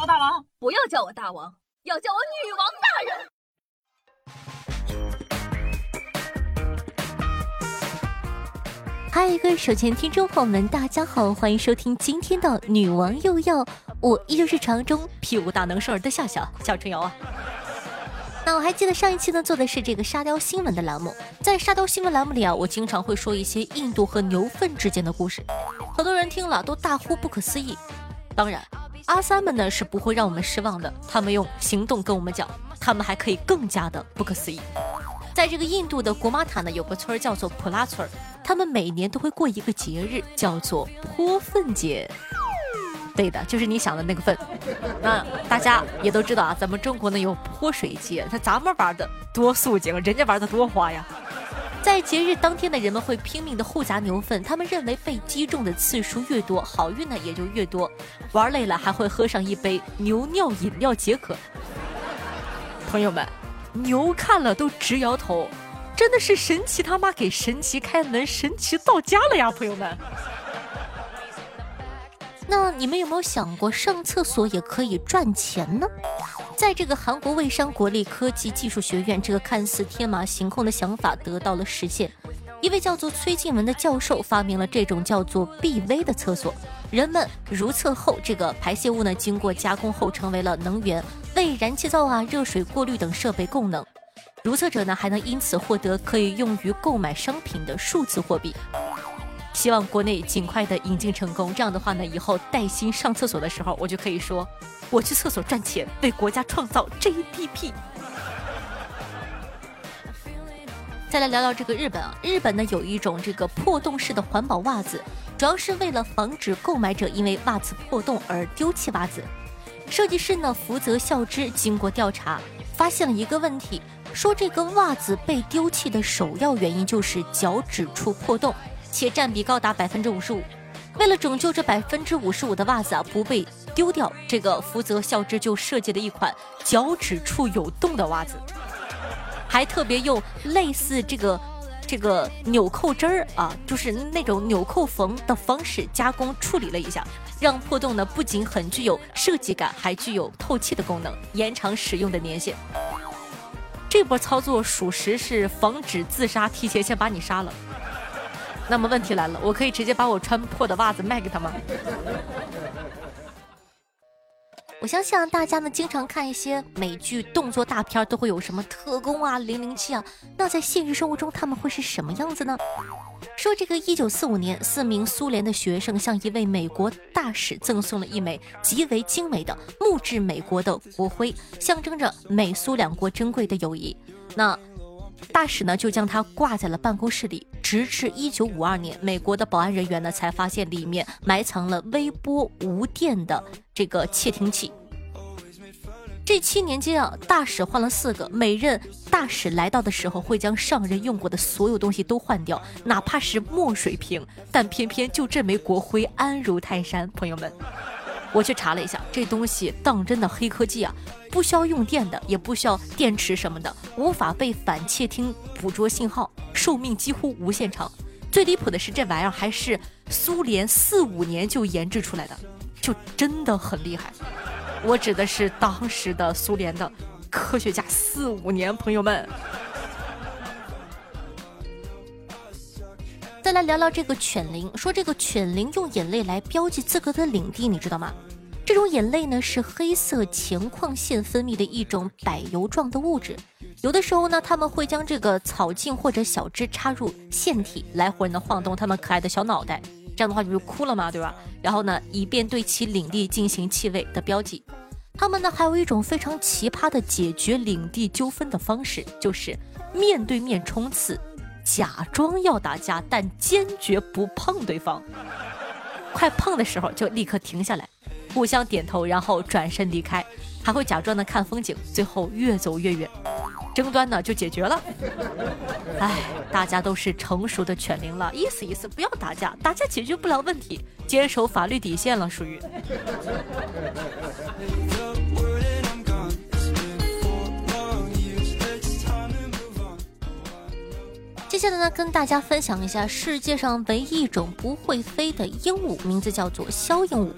我大王，不要叫我大王，要叫我女王大人。嗨，各位手前听众朋友们，大家好，欢迎收听今天的《女王又要》，我依旧是常中屁股大能生儿的笑笑小春瑶啊。那我还记得上一期呢做的是这个沙雕新闻的栏目，在沙雕新闻栏目里啊，我经常会说一些印度和牛粪之间的故事，很多人听了都大呼不可思议。当然，阿三们呢是不会让我们失望的，他们用行动跟我们讲，他们还可以更加的不可思议。在这个印度的国玛塔呢，有个村儿叫做普拉村儿，他们每年都会过一个节日，叫做泼粪节。对的，就是你想的那个粪。那大家也都知道啊，咱们中国呢有泼水节，那咱们玩的多肃静，人家玩的多花呀。在节日当天的人们会拼命的互砸牛粪，他们认为被击中的次数越多，好运呢也就越多。玩累了还会喝上一杯牛尿饮料解渴。朋友们，牛看了都直摇头，真的是神奇他妈给神奇开门，神奇到家了呀，朋友们。那你们有没有想过上厕所也可以赚钱呢？在这个韩国蔚山国立科技技术学院，这个看似天马行空的想法得到了实现。一位叫做崔静文的教授发明了这种叫做 BV 的厕所，人们如厕后，这个排泄物呢经过加工后成为了能源，为燃气灶啊、热水过滤等设备供能。如厕者呢还能因此获得可以用于购买商品的数字货币。希望国内尽快的引进成功，这样的话呢，以后带薪上厕所的时候，我就可以说，我去厕所赚钱，为国家创造 GDP。再来聊聊这个日本啊，日本呢有一种这个破洞式的环保袜子，主要是为了防止购买者因为袜子破洞而丢弃袜子。设计师呢福泽孝之经过调查，发现了一个问题，说这个袜子被丢弃的首要原因就是脚趾处破洞。且占比高达百分之五十五。为了拯救这百分之五十五的袜子啊不被丢掉，这个福泽孝之就设计了一款脚趾处有洞的袜子，还特别用类似这个这个纽扣针儿啊，就是那种纽扣缝的方式加工处理了一下，让破洞呢不仅很具有设计感，还具有透气的功能，延长使用的年限。这波操作属实是防止自杀，提前先把你杀了。那么问题来了，我可以直接把我穿破的袜子卖给他吗？我相信啊，大家呢经常看一些美剧动作大片，都会有什么特工啊、零零七啊。那在现实生活中，他们会是什么样子呢？说这个一九四五年，四名苏联的学生向一位美国大使赠送了一枚极为精美的木质美国的国徽，象征着美苏两国珍贵的友谊。那。大使呢就将它挂在了办公室里，直至一九五二年，美国的保安人员呢才发现里面埋藏了微波无电的这个窃听器。这七年间啊，大使换了四个，每任大使来到的时候会将上任用过的所有东西都换掉，哪怕是墨水瓶，但偏偏就这枚国徽安如泰山。朋友们。我去查了一下，这东西当真的黑科技啊，不需要用电的，也不需要电池什么的，无法被反窃听捕捉信号，寿命几乎无限长。最离谱的是，这玩意儿还是苏联四五年就研制出来的，就真的很厉害。我指的是当时的苏联的科学家，四五年，朋友们。再来聊聊这个犬灵，说这个犬灵用眼泪来标记自个的领地，你知道吗？这种眼泪呢是黑色前框腺分泌的一种柏油状的物质，有的时候呢他们会将这个草茎或者小枝插入腺体，来回的晃动它们可爱的小脑袋，这样的话你不就哭了嘛，对吧？然后呢，以便对其领地进行气味的标记。他们呢还有一种非常奇葩的解决领地纠纷的方式，就是面对面冲刺。假装要打架，但坚决不碰对方。快碰的时候就立刻停下来，互相点头，然后转身离开，还会假装的看风景，最后越走越远，争端呢就解决了。哎，大家都是成熟的犬灵了，意思意思，不要打架，打架解决不了问题，坚守法律底线了，属于。下来呢，跟大家分享一下世界上唯一一种不会飞的鹦鹉，名字叫做枭鹦鹉。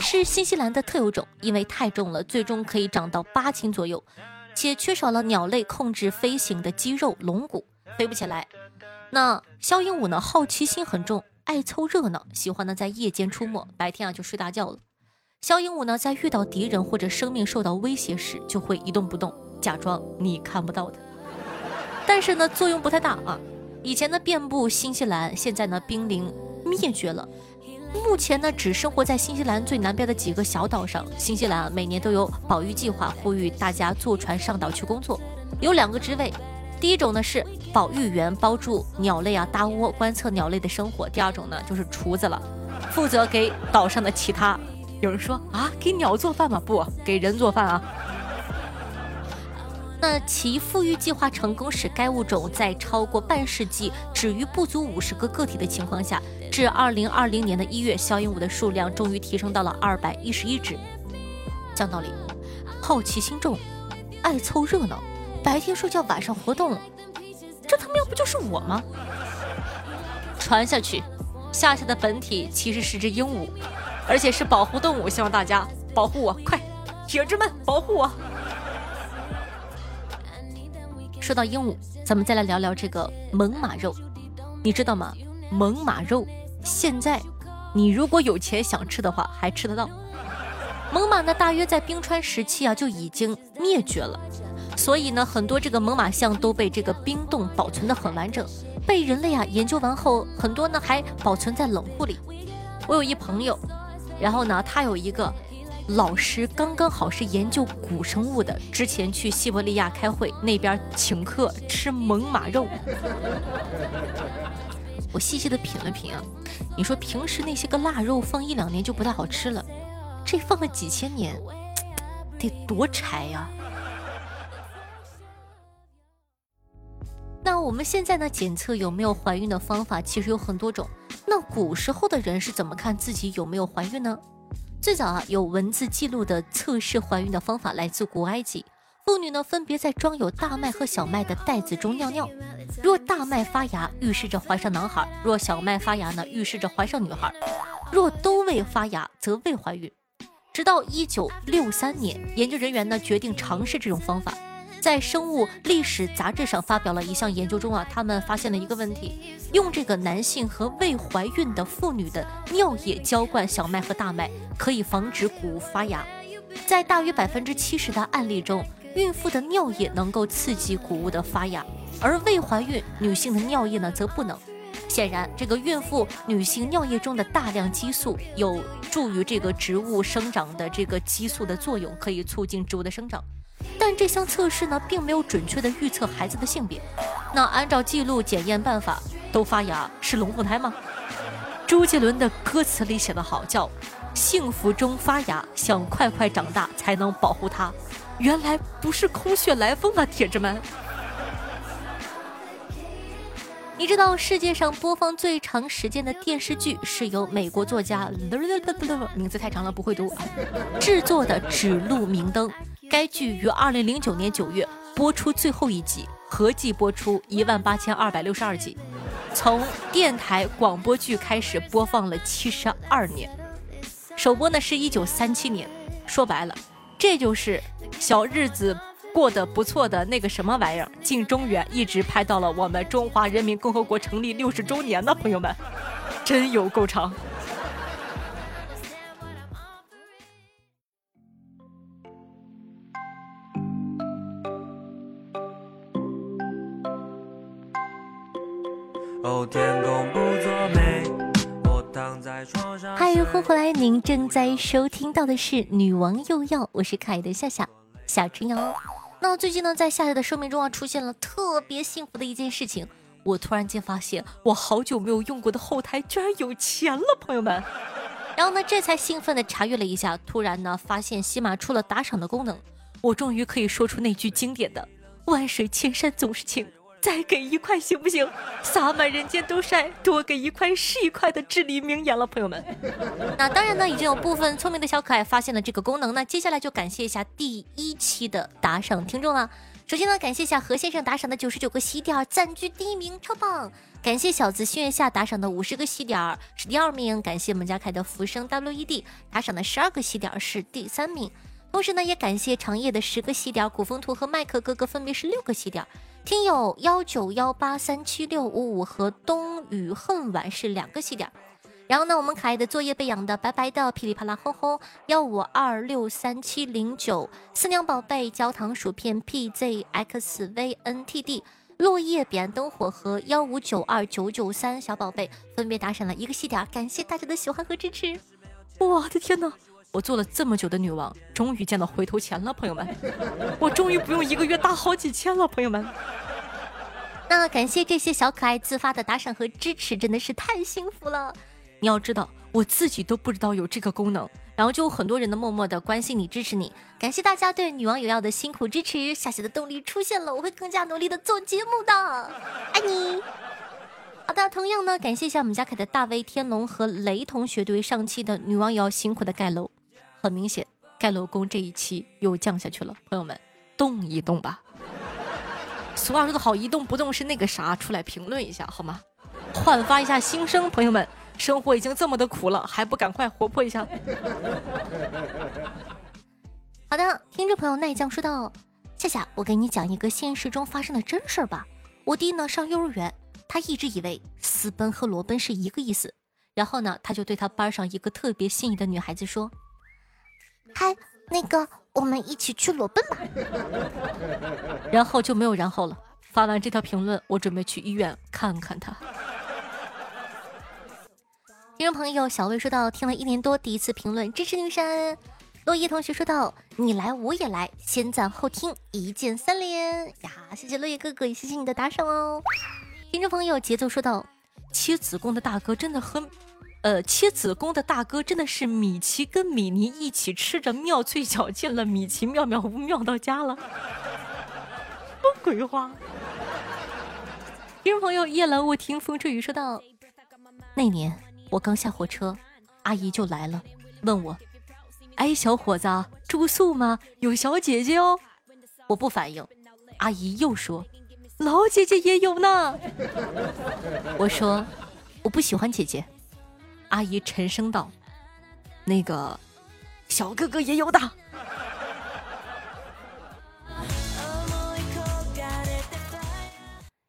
是新西兰的特有种，因为太重了，最终可以长到八斤左右，且缺少了鸟类控制飞行的肌肉龙骨，飞不起来。那肖鹦鹉呢？好奇心很重，爱凑热闹，喜欢呢在夜间出没，白天啊就睡大觉了。肖鹦鹉呢，在遇到敌人或者生命受到威胁时，就会一动不动，假装你看不到的。但是呢，作用不太大啊。以前呢，遍布新西兰，现在呢，濒临灭绝了。目前呢，只生活在新西兰最南边的几个小岛上。新西兰啊每年都有保育计划，呼吁大家坐船上岛去工作。有两个职位，第一种呢是保育员，帮助鸟类啊搭窝，观测鸟类的生活；第二种呢就是厨子了，负责给岛上的其他。有人说啊，给鸟做饭吗？不，给人做饭啊。那其复育计划成功，使该物种在超过半世纪止于不足五十个个体的情况下，至二零二零年的一月，小鹦鹉的数量终于提升到了二百一十一只。讲道理，好奇心重，爱凑热闹，白天睡觉，晚上活动，这他妈要不就是我吗？传下去，夏夏的本体其实是只鹦鹉。而且是保护动物，希望大家保护我，快，铁子们保护我。说到鹦鹉，咱们再来聊聊这个猛犸肉，你知道吗？猛犸肉现在你如果有钱想吃的话，还吃得到。猛犸呢，大约在冰川时期啊就已经灭绝了，所以呢，很多这个猛犸象都被这个冰冻保存的很完整，被人类啊研究完后，很多呢还保存在冷库里。我有一朋友。然后呢，他有一个老师，刚刚好是研究古生物的。之前去西伯利亚开会，那边请客吃猛犸肉。我细细的品了品啊，你说平时那些个腊肉放一两年就不太好吃了，这放了几千年，得多柴呀！那我们现在呢，检测有没有怀孕的方法其实有很多种。那古时候的人是怎么看自己有没有怀孕呢？最早啊有文字记录的测试怀孕的方法来自古埃及，妇女呢分别在装有大麦和小麦的袋子中尿尿，若大麦发芽，预示着怀上男孩；若小麦发芽呢，预示着怀上女孩；若都未发芽，则未怀孕。直到一九六三年，研究人员呢决定尝试这种方法。在生物历史杂志上发表了一项研究中啊，他们发现了一个问题：用这个男性和未怀孕的妇女的尿液浇灌小麦和大麦，可以防止谷物发芽。在大约百分之七十的案例中，孕妇的尿液能够刺激谷物的发芽，而未怀孕女性的尿液呢则不能。显然，这个孕妇女性尿液中的大量激素有助于这个植物生长的这个激素的作用，可以促进植物的生长。但这项测试呢，并没有准确的预测孩子的性别。那按照记录检验办法，都发芽是龙凤胎吗？周杰伦的歌词里写的好，叫“幸福中发芽，想快快长大才能保护它”。原来不是空穴来风啊，铁子们！你知道世界上播放最长时间的电视剧是由美国作家名字太长了不会读制作的《指路明灯》。该剧于二零零九年九月播出最后一集，合计播出一万八千二百六十二集，从电台广播剧开始播放了七十二年，首播呢是一九三七年。说白了，这就是小日子过得不错的那个什么玩意儿，进中原一直拍到了我们中华人民共和国成立六十周年呢朋友们，真有够长。嗨，欢迎回来！您正在收听到的是《女王又要》，我是可爱的夏夏夏春瑶。那最近呢，在夏夏的生命中啊，出现了特别幸福的一件事情，我突然间发现，我好久没有用过的后台居然有钱了，朋友们。然后呢，这才兴奋的查阅了一下，突然呢，发现西马出了打赏的功能，我终于可以说出那句经典的“万水千山总是情”。再给一块行不行？洒满人间都晒，多给一块是一块的至理名言了，朋友们。那当然呢，已经有部分聪明的小可爱发现了这个功能。那接下来就感谢一下第一期的打赏听众了。首先呢，感谢一下何先生打赏的九十九个喜点，暂居第一名，超棒！感谢小子心月下打赏的五十个喜点，是第二名。感谢我们家凯的浮生 WED 打赏的十二个喜点，是第三名。同时呢，也感谢长夜的十个喜点，古风图和麦克哥哥分别是六个喜点。听友幺九幺八三七六五五和冬雨恨晚是两个喜点。然后呢，我们可爱的作业被养的白白的噼里啪啦吼吼幺五二六三七零九四娘宝贝焦糖薯片 pzxvntd 落叶彼岸灯火和幺五九二九九三小宝贝分别打赏了一个细点，感谢大家的喜欢和支持。我的天哪！我做了这么久的女王，终于见到回头钱了，朋友们！我终于不用一个月打好几千了，朋友们。那感谢这些小可爱自发的打赏和支持，真的是太幸福了。你要知道，我自己都不知道有这个功能，然后就有很多人的默默的关心你、支持你，感谢大家对女王有药的辛苦支持，下期的动力出现了，我会更加努力的做节目的，爱你。好的，同样呢，感谢一下我们家凯的大威天龙和雷同学对于上期的女王有药辛苦的盖楼，很明显盖楼工这一期又降下去了，朋友们动一动吧。俗话说的好，一动不动是那个啥，出来评论一下好吗？焕发一下新生，朋友们。生活已经这么的苦了，还不赶快活泼一下？好的，听众朋友奈将说道：“夏夏，我给你讲一个现实中发生的真事儿吧。我弟呢上幼儿园，他一直以为私奔和裸奔是一个意思，然后呢他就对他班上一个特别心仪的女孩子说：‘嗨，那个我们一起去裸奔吧。’然后就没有然后了。发完这条评论，我准备去医院看看他。”听众朋友小魏说到，听了一年多，第一次评论支持女神。落叶同学说道：“你来我也来，先赞后听，一键三连呀！谢谢落叶哥哥，也谢谢你的打赏哦。”听众朋友节奏说道：“切子宫的大哥真的很，呃，切子宫的大哥真的是米奇跟米妮一起吃着妙脆角进了米奇妙妙屋妙到家了，什么鬼话？”听众朋友夜阑卧听风吹雨说道：“那年。”我刚下火车，阿姨就来了，问我：“哎，小伙子，住宿吗？有小姐姐哦。”我不反应，阿姨又说：“老姐姐也有呢。”我说：“我不喜欢姐姐。”阿姨沉声道：“那个小哥哥也有的。”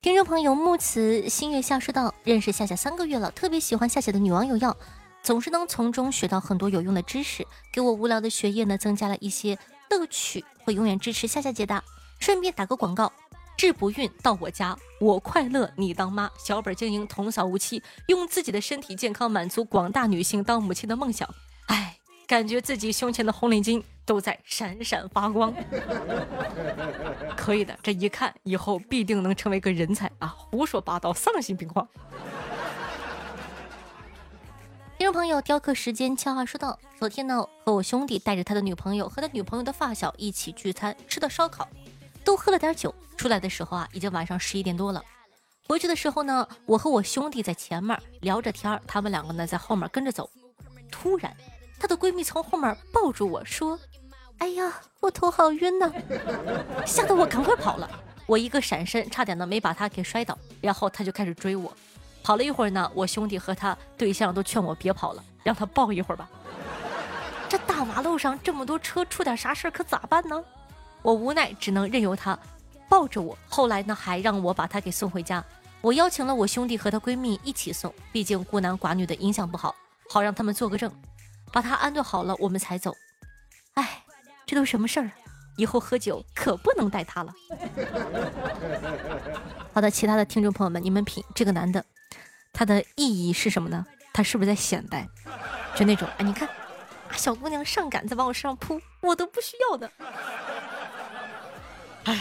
听众朋友木慈星月下说道：“认识夏夏三个月了，特别喜欢夏夏的女王有药，总是能从中学到很多有用的知识，给我无聊的学业呢增加了一些乐趣，会永远支持夏夏姐的。顺便打个广告，治不孕到我家，我快乐你当妈，小本经营，童叟无欺，用自己的身体健康满足广大女性当母亲的梦想。哎，感觉自己胸前的红领巾。”都在闪闪发光，可以的，这一看以后必定能成为个人才啊！胡说八道，丧心病狂。听众朋友，雕刻时间悄话说道：昨天呢，和我兄弟带着他的女朋友和他女朋友的发小一起聚餐，吃的烧烤，都喝了点酒。出来的时候啊，已经晚上十一点多了。回去的时候呢，我和我兄弟在前面聊着天他们两个呢在后面跟着走。突然，她的闺蜜从后面抱住我说。哎呀，我头好晕呐！吓得我赶快跑了。我一个闪身，差点呢没把他给摔倒。然后他就开始追我。跑了一会儿呢，我兄弟和他对象都劝我别跑了，让他抱一会儿吧。这大马路上这么多车，出点啥事可咋办呢？我无奈只能任由他抱着我。后来呢，还让我把他给送回家。我邀请了我兄弟和她闺蜜一起送，毕竟孤男寡女的影响不好，好让他们做个证。把他安顿好了，我们才走。哎。这都什么事儿？以后喝酒可不能带他了。好的，其他的听众朋友们，你们品这个男的，他的意义是什么呢？他是不是在显摆？就那种，哎，你看，小姑娘上杆子往我身上扑，我都不需要的。哎，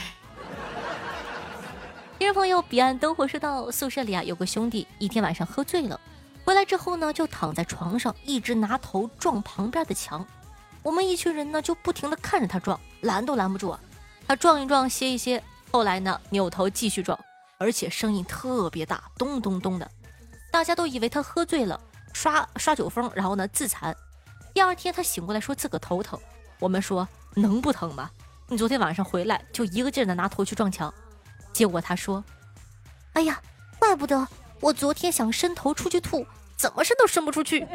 听众朋友，彼岸灯火说到宿舍里啊，有个兄弟一天晚上喝醉了，回来之后呢，就躺在床上，一直拿头撞旁边的墙。我们一群人呢，就不停的看着他撞，拦都拦不住啊。他撞一撞，歇一歇，后来呢，扭头继续撞，而且声音特别大，咚咚咚的。大家都以为他喝醉了，刷刷酒疯，然后呢自残。第二天他醒过来说自个头疼，我们说能不疼吗？你昨天晚上回来就一个劲儿的拿头去撞墙。”结果他说：“哎呀，怪不得我昨天想伸头出去吐，怎么伸都伸不出去。”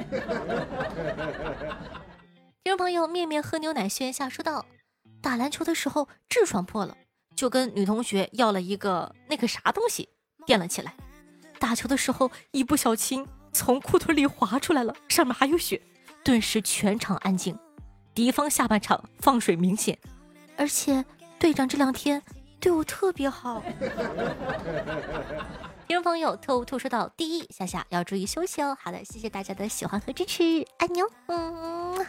听众朋友面面喝牛奶轩下说道：“打篮球的时候痔疮破了，就跟女同学要了一个那个啥东西垫了起来。打球的时候一不小心从裤腿里滑出来了，上面还有血，顿时全场安静。敌方下半场放水明显，而且队长这两天对我特别好。”听众朋友特务兔说道：“第一，夏夏要注意休息哦。”好的，谢谢大家的喜欢和支持，爱你哦。嗯。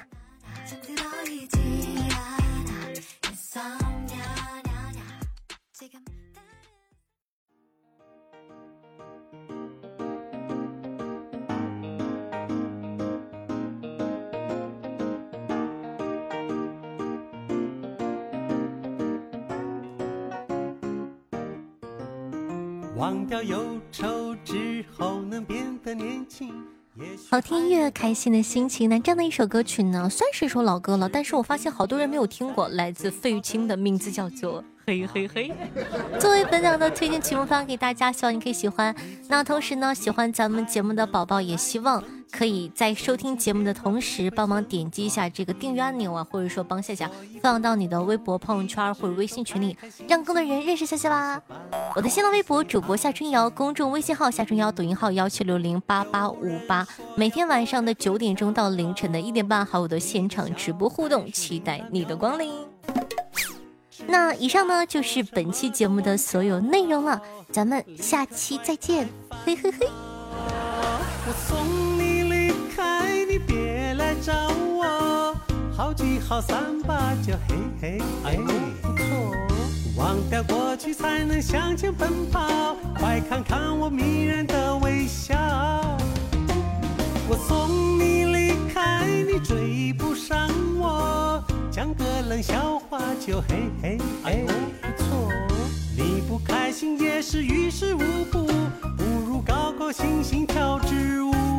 忘掉忧愁之后，能变得年轻。好听音乐，开心的心情。那这样的一首歌曲呢，算是一首老歌了，但是我发现好多人没有听过，来自费玉清的名字叫做《嘿嘿嘿》，作为本档的推荐曲目发给大家，希望你可以喜欢。那同时呢，喜欢咱们节目的宝宝也希望。可以在收听节目的同时，帮忙点击一下这个订阅按钮啊，或者说帮夏夏放到你的微博、朋友圈或者微信群里，让更多人认识夏夏啦。我的新浪微博主播夏春瑶，公众微信号夏春瑶，抖音号幺七六零八八五八，每天晚上的九点钟到凌晨的一点半，还有我的现场直播互动，期待你的光临。那以上呢就是本期节目的所有内容了，咱们下期再见，嘿嘿嘿。找我，好聚好散吧，就嘿嘿哎，不错。忘掉过去才能向前奔跑，快看看我迷人的微笑。我送你离开，你追不上我，讲个冷笑话就嘿嘿哎，不错。你不开心也是于事无补，不如高高兴兴跳支舞。